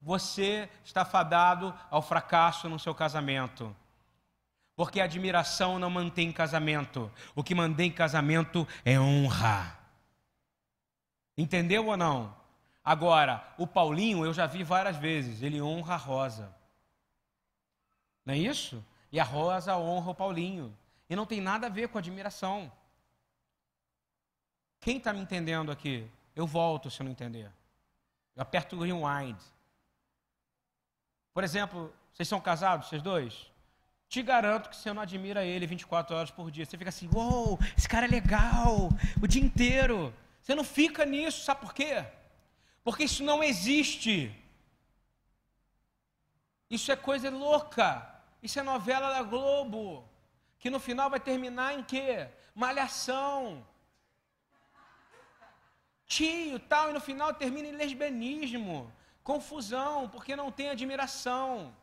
você está fadado ao fracasso no seu casamento. Porque admiração não mantém casamento. O que mantém casamento é honra. Entendeu ou não? Agora, o Paulinho eu já vi várias vezes, ele honra a Rosa. Não é isso? E a Rosa honra o Paulinho. E não tem nada a ver com admiração. Quem está me entendendo aqui? Eu volto se não entender. Eu aperto o rewind. Por exemplo, vocês são casados, vocês dois? Te garanto que você não admira ele 24 horas por dia. Você fica assim, uou, esse cara é legal, o dia inteiro. Você não fica nisso, sabe por quê? Porque isso não existe. Isso é coisa louca. Isso é novela da Globo. Que no final vai terminar em quê? Malhação. Tio, tal, e no final termina em lesbianismo confusão, porque não tem admiração.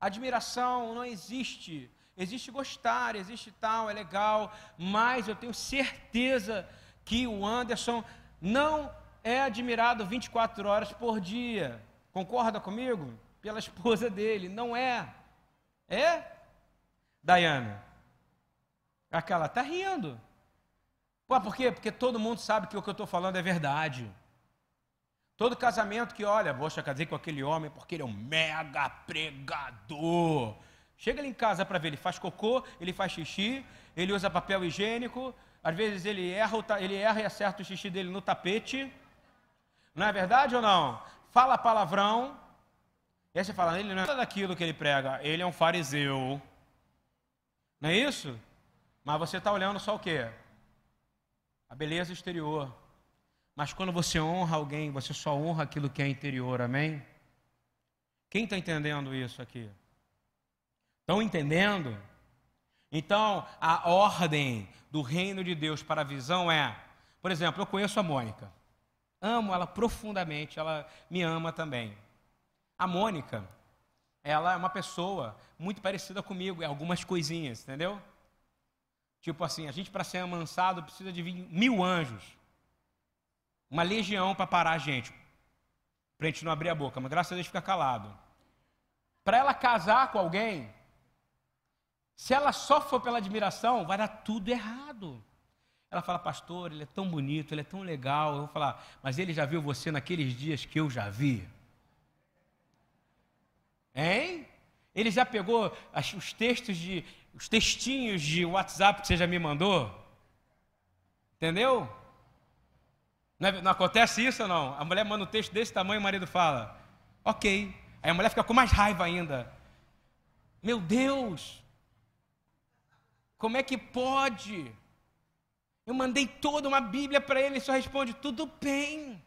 Admiração não existe. Existe gostar, existe tal, é legal, mas eu tenho certeza que o Anderson não é admirado 24 horas por dia. Concorda comigo? Pela esposa dele. Não é. É? Dayana. Aquela está rindo. Pô, por quê? Porque todo mundo sabe que o que eu estou falando é verdade. Todo casamento que olha, vou casei com aquele homem porque ele é um mega pregador. Chega ele em casa para ver, ele faz cocô, ele faz xixi, ele usa papel higiênico, às vezes ele erra, ele erra e acerta o xixi dele no tapete. Não é verdade ou não? Fala palavrão. E aí você fala, ele não é nada daquilo que ele prega, ele é um fariseu. Não é isso? Mas você está olhando só o quê? A beleza exterior. Mas quando você honra alguém, você só honra aquilo que é interior, amém? Quem está entendendo isso aqui? Estão entendendo Então, a ordem do reino de Deus para a visão é, por exemplo, eu conheço a Mônica. Amo ela profundamente, ela me ama também. A Mônica, ela é uma pessoa muito parecida comigo em algumas coisinhas, entendeu? Tipo assim, a gente para ser amansado precisa de mil anjos, uma legião para parar a gente, para a gente não abrir a boca, mas graças a Deus fica calado. Para ela casar com alguém, se ela só for pela admiração, vai dar tudo errado. Ela fala, pastor, ele é tão bonito, ele é tão legal. Eu vou falar, mas ele já viu você naqueles dias que eu já vi? Hein? Ele já pegou os textos de, os textinhos de WhatsApp que você já me mandou? Entendeu? Não, é, não acontece isso ou não? A mulher manda um texto desse tamanho e o marido fala, ok. Aí a mulher fica com mais raiva ainda. Meu Deus! Como é que pode? Eu mandei toda uma Bíblia para ele e só responde: tudo bem.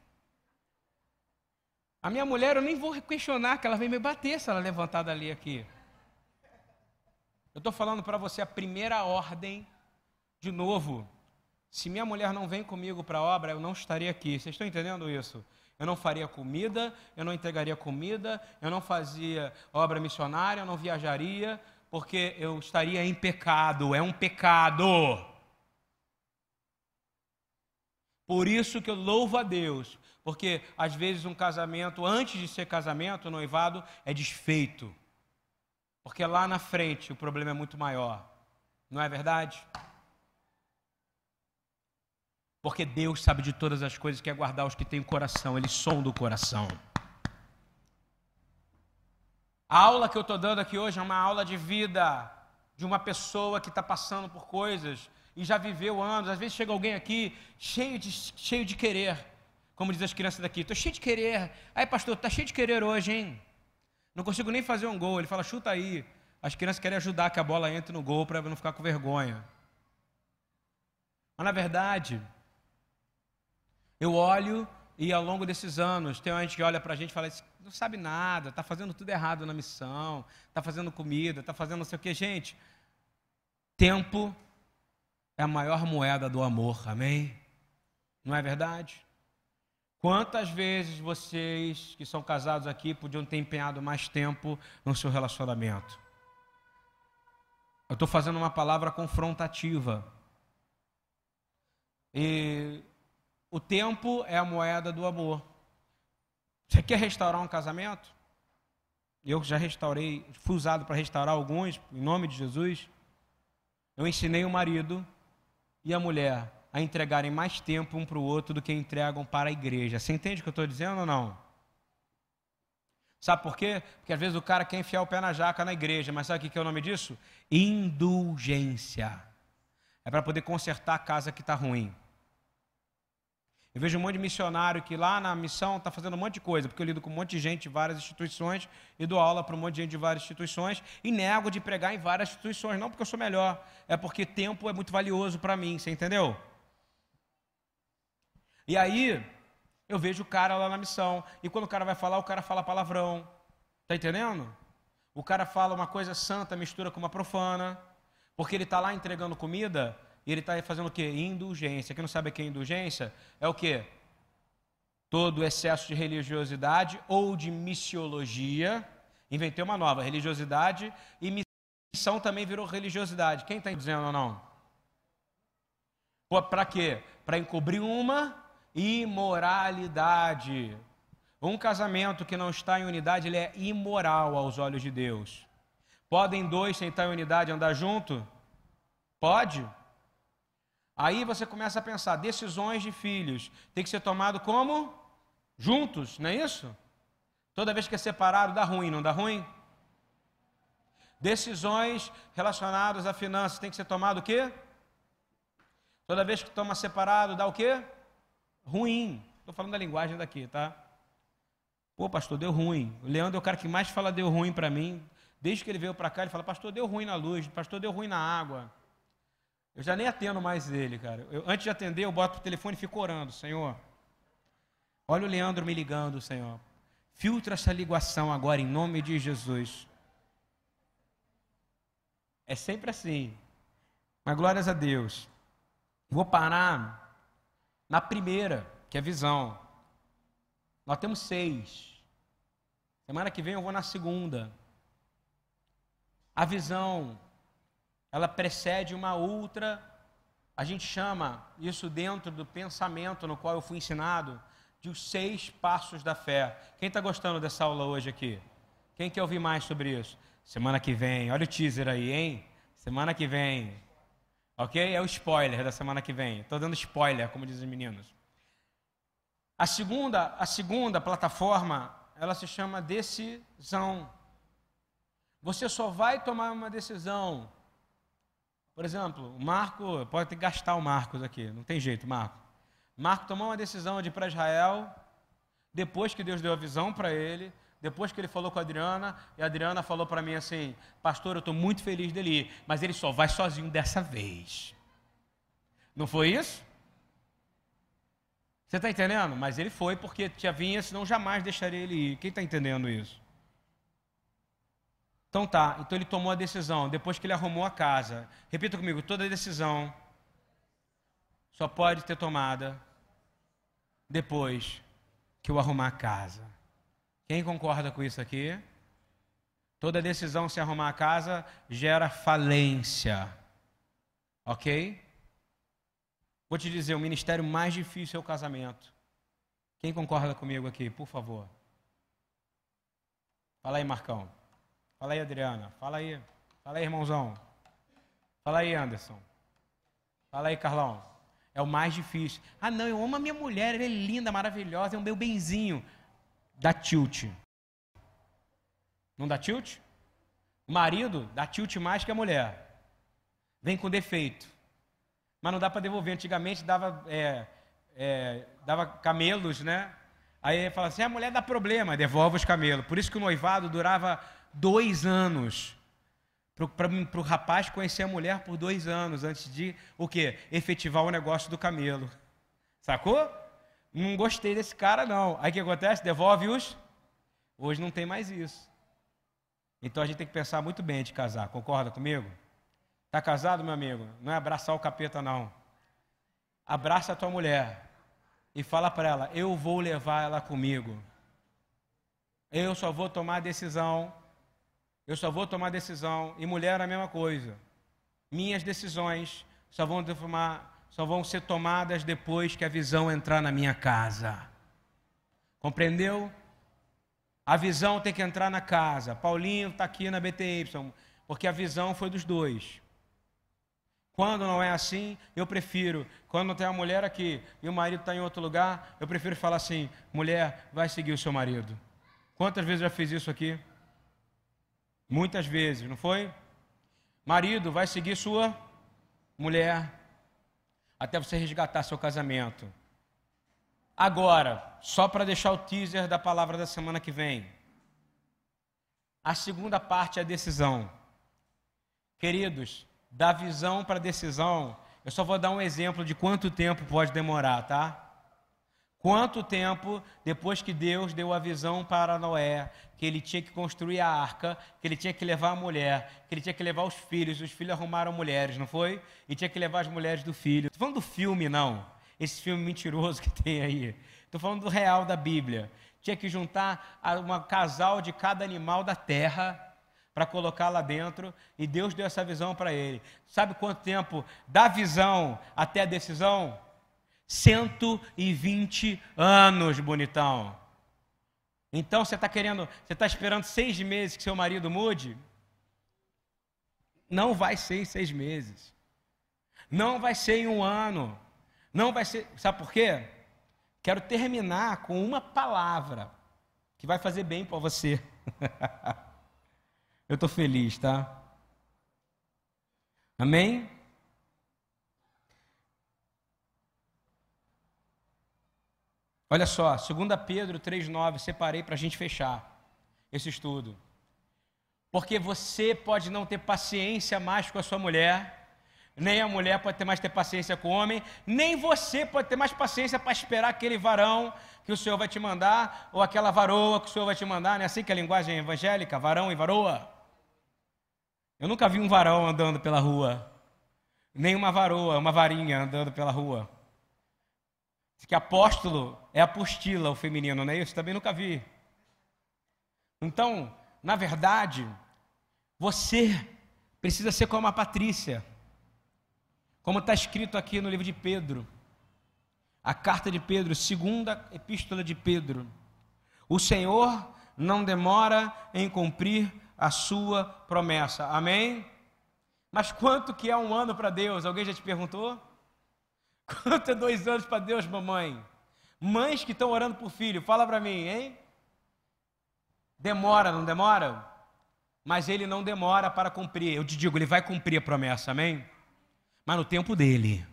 A minha mulher, eu nem vou questionar que ela vem me bater se ela levantar dali aqui. Eu estou falando para você a primeira ordem, de novo. Se minha mulher não vem comigo para a obra, eu não estaria aqui. Vocês estão entendendo isso? Eu não faria comida, eu não entregaria comida, eu não fazia obra missionária, eu não viajaria, porque eu estaria em pecado. É um pecado. Por isso que eu louvo a Deus, porque às vezes um casamento, antes de ser casamento, noivado é desfeito. Porque lá na frente o problema é muito maior. Não é verdade? Porque Deus sabe de todas as coisas, quer guardar os que têm coração, Ele sonda o coração. A aula que eu estou dando aqui hoje é uma aula de vida, de uma pessoa que está passando por coisas e já viveu anos. Às vezes chega alguém aqui cheio de, cheio de querer, como diz as crianças daqui, estou cheio de querer. Aí, pastor, está cheio de querer hoje, hein? Não consigo nem fazer um gol. Ele fala, chuta aí. As crianças querem ajudar que a bola entre no gol para não ficar com vergonha. Mas na verdade, eu olho e ao longo desses anos, tem gente que olha para a gente e fala, não sabe nada, está fazendo tudo errado na missão, está fazendo comida, está fazendo não sei o que. Gente, tempo é a maior moeda do amor, amém? Não é verdade? Quantas vezes vocês que são casados aqui podiam ter empenhado mais tempo no seu relacionamento? Eu estou fazendo uma palavra confrontativa. E o tempo é a moeda do amor. Você quer restaurar um casamento? Eu já restaurei, fui usado para restaurar alguns, em nome de Jesus. Eu ensinei o marido e a mulher a entregarem mais tempo um para o outro do que entregam para a igreja. Você entende o que eu estou dizendo ou não? Sabe por quê? Porque às vezes o cara quer enfiar o pé na jaca na igreja, mas sabe o que é o nome disso? Indulgência. É para poder consertar a casa que está ruim. Eu vejo um monte de missionário que lá na missão está fazendo um monte de coisa, porque eu lido com um monte de gente de várias instituições e dou aula para um monte de gente de várias instituições e nego de pregar em várias instituições, não porque eu sou melhor, é porque tempo é muito valioso para mim, você entendeu? E aí, eu vejo o cara lá na missão, e quando o cara vai falar, o cara fala palavrão, tá entendendo? O cara fala uma coisa santa, mistura com uma profana, porque ele está lá entregando comida e ele está fazendo o quê? Indulgência. Quem não sabe o que é indulgência? É o quê? Todo excesso de religiosidade ou de missiologia. Inventei uma nova, religiosidade e missão também virou religiosidade. Quem está dizendo ou não? Para quê? Para encobrir uma imoralidade. Um casamento que não está em unidade, ele é imoral aos olhos de Deus. Podem dois sentar em unidade andar junto? Pode. Aí você começa a pensar, decisões de filhos tem que ser tomado como? Juntos, não é isso? Toda vez que é separado dá ruim, não dá ruim? Decisões relacionadas a finanças tem que ser tomado o quê? Toda vez que toma separado dá o quê? Ruim. Estou falando da linguagem daqui, tá? Pô, pastor, deu ruim. O Leandro é o cara que mais fala deu ruim para mim. Desde que ele veio para cá, ele fala, pastor, deu ruim na luz, pastor, deu ruim na água. Eu já nem atendo mais ele, cara. Eu, antes de atender, eu boto o telefone e fico orando, Senhor. Olha o Leandro me ligando, Senhor. Filtra essa ligação agora em nome de Jesus. É sempre assim. Mas glórias a Deus. Vou parar na primeira, que é visão. Nós temos seis. Semana que vem eu vou na segunda. A visão, ela precede uma outra. A gente chama isso dentro do pensamento no qual eu fui ensinado de os seis passos da fé. Quem está gostando dessa aula hoje aqui? Quem quer ouvir mais sobre isso? Semana que vem, olha o teaser aí, hein? Semana que vem. Ok? É o spoiler da semana que vem. Estou dando spoiler, como dizem os meninos. A segunda, a segunda plataforma, ela se chama decisão. Você só vai tomar uma decisão. Por exemplo, o Marco, pode ter que gastar o Marcos aqui, não tem jeito, Marco. Marco tomou uma decisão de ir para Israel, depois que Deus deu a visão para ele, depois que ele falou com a Adriana, e a Adriana falou para mim assim: Pastor, eu estou muito feliz dele ir, mas ele só vai sozinho dessa vez. Não foi isso? Você está entendendo? Mas ele foi porque tinha vinha, senão jamais deixaria ele ir. Quem está entendendo isso? Então tá, então ele tomou a decisão, depois que ele arrumou a casa. Repita comigo, toda decisão só pode ter tomada depois que eu arrumar a casa. Quem concorda com isso aqui? Toda decisão se arrumar a casa gera falência. Ok? Vou te dizer, o ministério mais difícil é o casamento. Quem concorda comigo aqui, por favor? Fala aí, Marcão. Fala aí, Adriana. Fala aí. Fala aí, irmãozão. Fala aí, Anderson. Fala aí, Carlão. É o mais difícil. Ah, não, eu amo a minha mulher, ela é linda, maravilhosa, é um meu benzinho. Dá tilt. Não dá tilt? O marido dá tilt mais que a mulher. Vem com defeito. Mas não dá para devolver. Antigamente dava, é, é, dava camelos, né? Aí fala assim: a mulher dá problema, devolve os camelos. Por isso que o noivado durava dois anos para o rapaz conhecer a mulher por dois anos antes de o quê? Efetivar o negócio do camelo. Sacou? Não gostei desse cara, não. Aí o que acontece? Devolve-os. Hoje não tem mais isso. Então a gente tem que pensar muito bem de casar. Concorda comigo? Está casado, meu amigo? Não é abraçar o capeta, não. Abraça a tua mulher e fala para ela: Eu vou levar ela comigo. Eu só vou tomar decisão eu só vou tomar decisão. E mulher a mesma coisa. Minhas decisões só vão, tomar, só vão ser tomadas depois que a visão entrar na minha casa. Compreendeu? A visão tem que entrar na casa. Paulinho está aqui na BTY, porque a visão foi dos dois. Quando não é assim, eu prefiro, quando tem a mulher aqui e o marido está em outro lugar, eu prefiro falar assim: mulher, vai seguir o seu marido. Quantas vezes eu já fiz isso aqui? Muitas vezes, não foi? Marido vai seguir sua mulher até você resgatar seu casamento. Agora, só para deixar o teaser da palavra da semana que vem. A segunda parte é a decisão. Queridos, da visão para a decisão, eu só vou dar um exemplo de quanto tempo pode demorar, tá? Quanto tempo depois que Deus deu a visão para Noé, que ele tinha que construir a arca, que ele tinha que levar a mulher, que ele tinha que levar os filhos, os filhos arrumaram mulheres, não foi? E tinha que levar as mulheres do filho. Estou falando do filme, não. Esse filme mentiroso que tem aí. Estou falando do real da Bíblia. Tinha que juntar um casal de cada animal da terra para colocar lá dentro, e Deus deu essa visão para ele. Sabe quanto tempo da visão até a decisão? 120 anos, bonitão. Então você está querendo, você está esperando seis meses que seu marido mude? Não vai ser em seis meses. Não vai ser em um ano. Não vai ser. Sabe por quê? Quero terminar com uma palavra que vai fazer bem para você. Eu estou feliz, tá? Amém? Olha só, 2 Pedro 3,9, separei para a gente fechar esse estudo. Porque você pode não ter paciência mais com a sua mulher, nem a mulher pode ter mais ter paciência com o homem, nem você pode ter mais paciência para esperar aquele varão que o Senhor vai te mandar, ou aquela varoa que o Senhor vai te mandar, não é assim que é a linguagem evangélica, varão e varoa? Eu nunca vi um varão andando pela rua. nem uma varoa, uma varinha andando pela rua. Diz que apóstolo é apostila, o feminino, não é isso? Também nunca vi. Então, na verdade, você precisa ser como a Patrícia, como está escrito aqui no livro de Pedro, a carta de Pedro, segunda epístola de Pedro. O Senhor não demora em cumprir a sua promessa. Amém? Mas quanto que é um ano para Deus? Alguém já te perguntou? Quanto é dois anos para Deus, mamãe? Mães que estão orando por filho, fala para mim, hein? Demora, não demora? Mas ele não demora para cumprir. Eu te digo, ele vai cumprir a promessa, amém? Mas no tempo dele.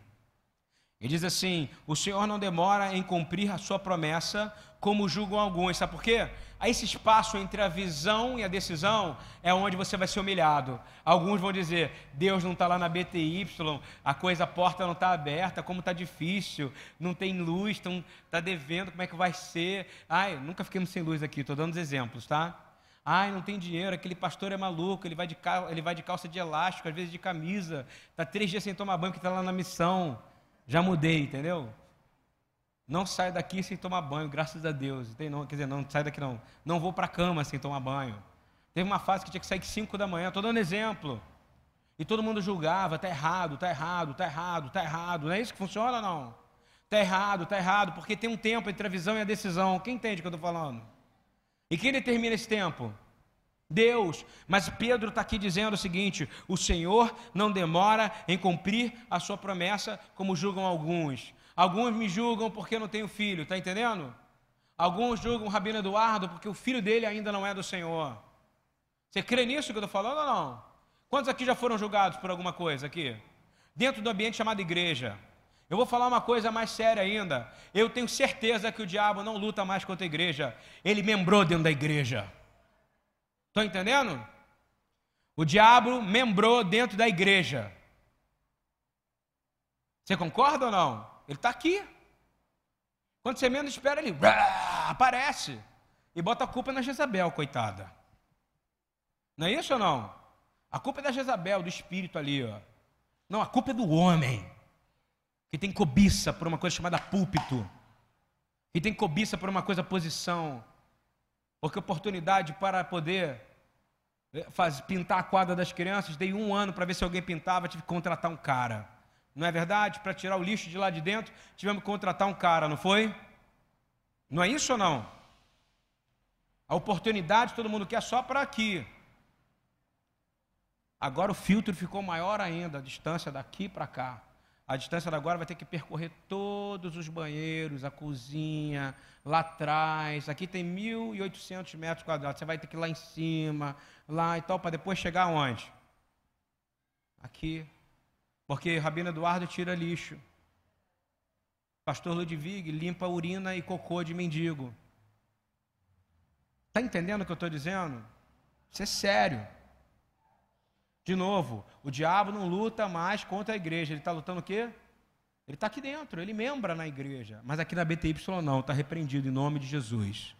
Ele diz assim: O Senhor não demora em cumprir a sua promessa, como julgam alguns. Sabe por quê? Esse espaço entre a visão e a decisão é onde você vai ser humilhado. Alguns vão dizer: Deus não está lá na BTY, a coisa, a porta não está aberta, como está difícil, não tem luz, está devendo, como é que vai ser? Ai, nunca fiquemos sem luz aqui, estou dando os exemplos, tá? Ai, não tem dinheiro, aquele pastor é maluco, ele vai de, ele vai de calça de elástico, às vezes de camisa, está três dias sem tomar banho, porque está lá na missão. Já mudei, entendeu? Não saio daqui sem tomar banho, graças a Deus. Não, quer dizer, não saio daqui não. Não vou para a cama sem tomar banho. Teve uma fase que tinha que sair 5 da manhã, estou dando exemplo. E todo mundo julgava, está errado, está errado, está errado, está errado. Não é isso que funciona, não? Está errado, está errado, porque tem um tempo entre a visão e a decisão. Quem entende o que eu estou falando? E quem determina esse tempo? Deus. Mas Pedro está aqui dizendo o seguinte: o Senhor não demora em cumprir a sua promessa, como julgam alguns. Alguns me julgam porque eu não tenho filho, está entendendo? Alguns julgam o Rabino Eduardo porque o filho dele ainda não é do Senhor. Você crê nisso que eu estou falando ou não? Quantos aqui já foram julgados por alguma coisa aqui? Dentro do ambiente chamado igreja. Eu vou falar uma coisa mais séria ainda. Eu tenho certeza que o diabo não luta mais contra a igreja. Ele membrou dentro da igreja. Estão entendendo? O diabo membrou dentro da igreja. Você concorda ou não? Ele está aqui. Quando você menos espera, ele aparece e bota a culpa na Jezabel, coitada. Não é isso ou não? A culpa é da Jezabel, do espírito ali, ó. Não, a culpa é do homem que tem cobiça por uma coisa chamada púlpito, que tem cobiça por uma coisa posição, porque oportunidade para poder eh, faz, pintar a quadra das crianças, dei um ano para ver se alguém pintava, tive que contratar um cara. Não é verdade? Para tirar o lixo de lá de dentro, tivemos que contratar um cara, não foi? Não é isso ou não? A oportunidade todo mundo quer só para aqui. Agora o filtro ficou maior ainda, a distância daqui para cá. A distância agora vai ter que percorrer todos os banheiros, a cozinha, lá atrás. Aqui tem 1.800 metros quadrados. Você vai ter que ir lá em cima, lá e tal, para depois chegar onde? Aqui. Porque Rabino Eduardo tira lixo. Pastor Ludwig limpa urina e cocô de mendigo. Está entendendo o que eu estou dizendo? Isso é sério. De novo, o diabo não luta mais contra a igreja. Ele está lutando o quê? Ele está aqui dentro, ele membra na igreja. Mas aqui na BTY não, está repreendido em nome de Jesus.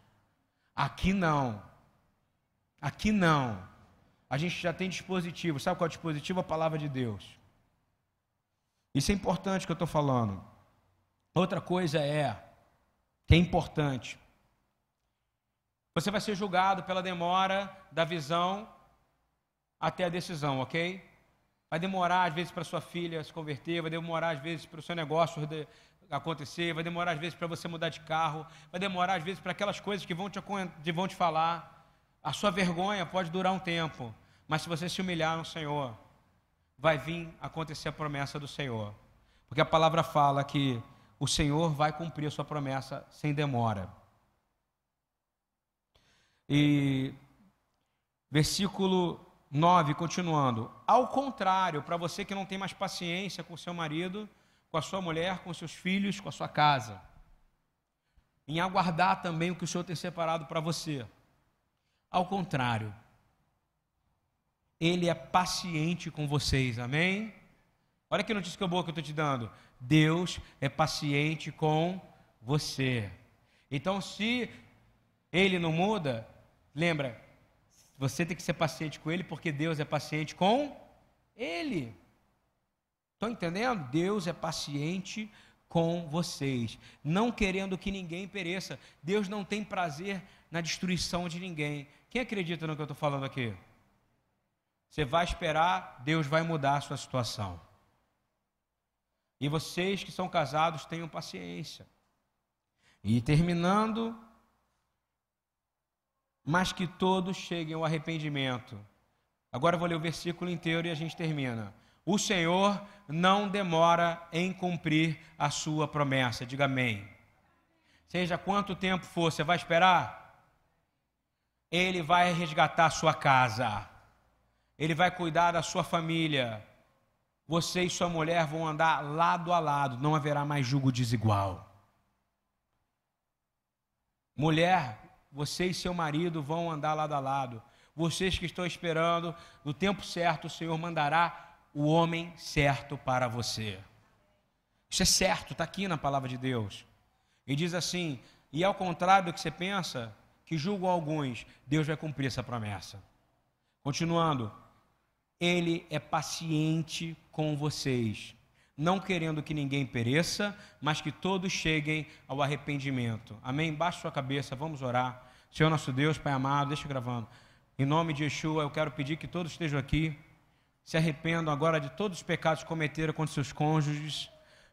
Aqui não. Aqui não. A gente já tem dispositivo. Sabe qual é o dispositivo? A palavra de Deus. Isso é importante que eu estou falando. Outra coisa é, que é importante. Você vai ser julgado pela demora da visão até a decisão, ok? Vai demorar às vezes para sua filha se converter, vai demorar às vezes para o seu negócio acontecer, vai demorar às vezes para você mudar de carro, vai demorar às vezes para aquelas coisas que vão te, vão te falar. A sua vergonha pode durar um tempo, mas se você se humilhar no Senhor, vai vir acontecer a promessa do Senhor. Porque a palavra fala que o Senhor vai cumprir a sua promessa sem demora. E versículo 9, continuando. Ao contrário, para você que não tem mais paciência com seu marido, com a sua mulher, com seus filhos, com a sua casa, em aguardar também o que o Senhor tem separado para você. Ao contrário, Ele é paciente com vocês, amém? Olha que notícia boa que eu estou te dando. Deus é paciente com você. Então, se Ele não muda, lembra, você tem que ser paciente com Ele, porque Deus é paciente com Ele. Estão entendendo? Deus é paciente com vocês, não querendo que ninguém pereça. Deus não tem prazer na destruição de ninguém. Quem acredita no que eu estou falando aqui? Você vai esperar, Deus vai mudar a sua situação. E vocês que são casados, tenham paciência. E terminando, mas que todos cheguem ao arrependimento. Agora vou ler o versículo inteiro e a gente termina. O Senhor não demora em cumprir a sua promessa. Diga amém. Seja quanto tempo for, você vai esperar? Ele vai resgatar a sua casa. Ele vai cuidar da sua família. Você e sua mulher vão andar lado a lado, não haverá mais jugo desigual. Mulher, você e seu marido vão andar lado a lado. Vocês que estão esperando, no tempo certo, o Senhor mandará o homem certo para você. Isso é certo, está aqui na palavra de Deus. E diz assim: e ao contrário do que você pensa, que julgam alguns, Deus vai cumprir essa promessa. Continuando, Ele é paciente com vocês, não querendo que ninguém pereça, mas que todos cheguem ao arrependimento. Amém? Baixe sua cabeça, vamos orar. Senhor nosso Deus, Pai amado, deixa gravando. Em nome de Yeshua, eu quero pedir que todos estejam aqui se arrependam agora de todos os pecados que cometeram contra seus cônjuges,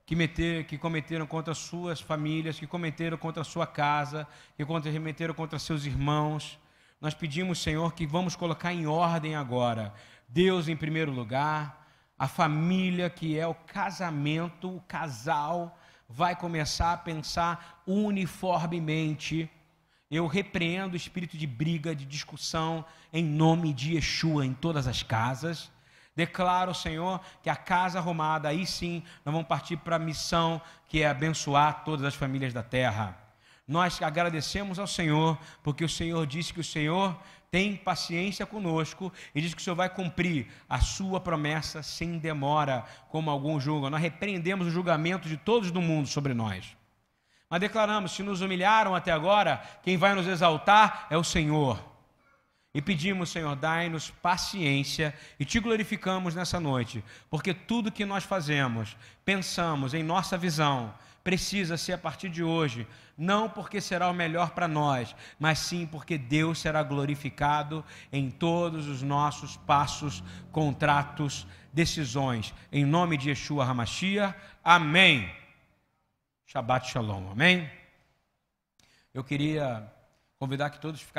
que, meter, que cometeram contra suas famílias, que cometeram contra sua casa, que cometeram contra seus irmãos. Nós pedimos, Senhor, que vamos colocar em ordem agora. Deus em primeiro lugar, a família que é o casamento, o casal, vai começar a pensar uniformemente. Eu repreendo o espírito de briga, de discussão, em nome de Yeshua, em todas as casas. Declaro, Senhor, que a casa arrumada, aí sim, nós vamos partir para a missão que é abençoar todas as famílias da terra. Nós agradecemos ao Senhor, porque o Senhor disse que o Senhor tem paciência conosco e diz que o Senhor vai cumprir a sua promessa sem demora, como alguns julgam. Nós repreendemos o julgamento de todos do mundo sobre nós. Mas declaramos: se nos humilharam até agora, quem vai nos exaltar é o Senhor. E pedimos, Senhor, dai-nos paciência e te glorificamos nessa noite, porque tudo que nós fazemos, pensamos em nossa visão, precisa ser a partir de hoje, não porque será o melhor para nós, mas sim porque Deus será glorificado em todos os nossos passos, contratos, decisões. Em nome de Yeshua Hamashia, amém. Shabbat Shalom, amém. Eu queria convidar que todos ficassem.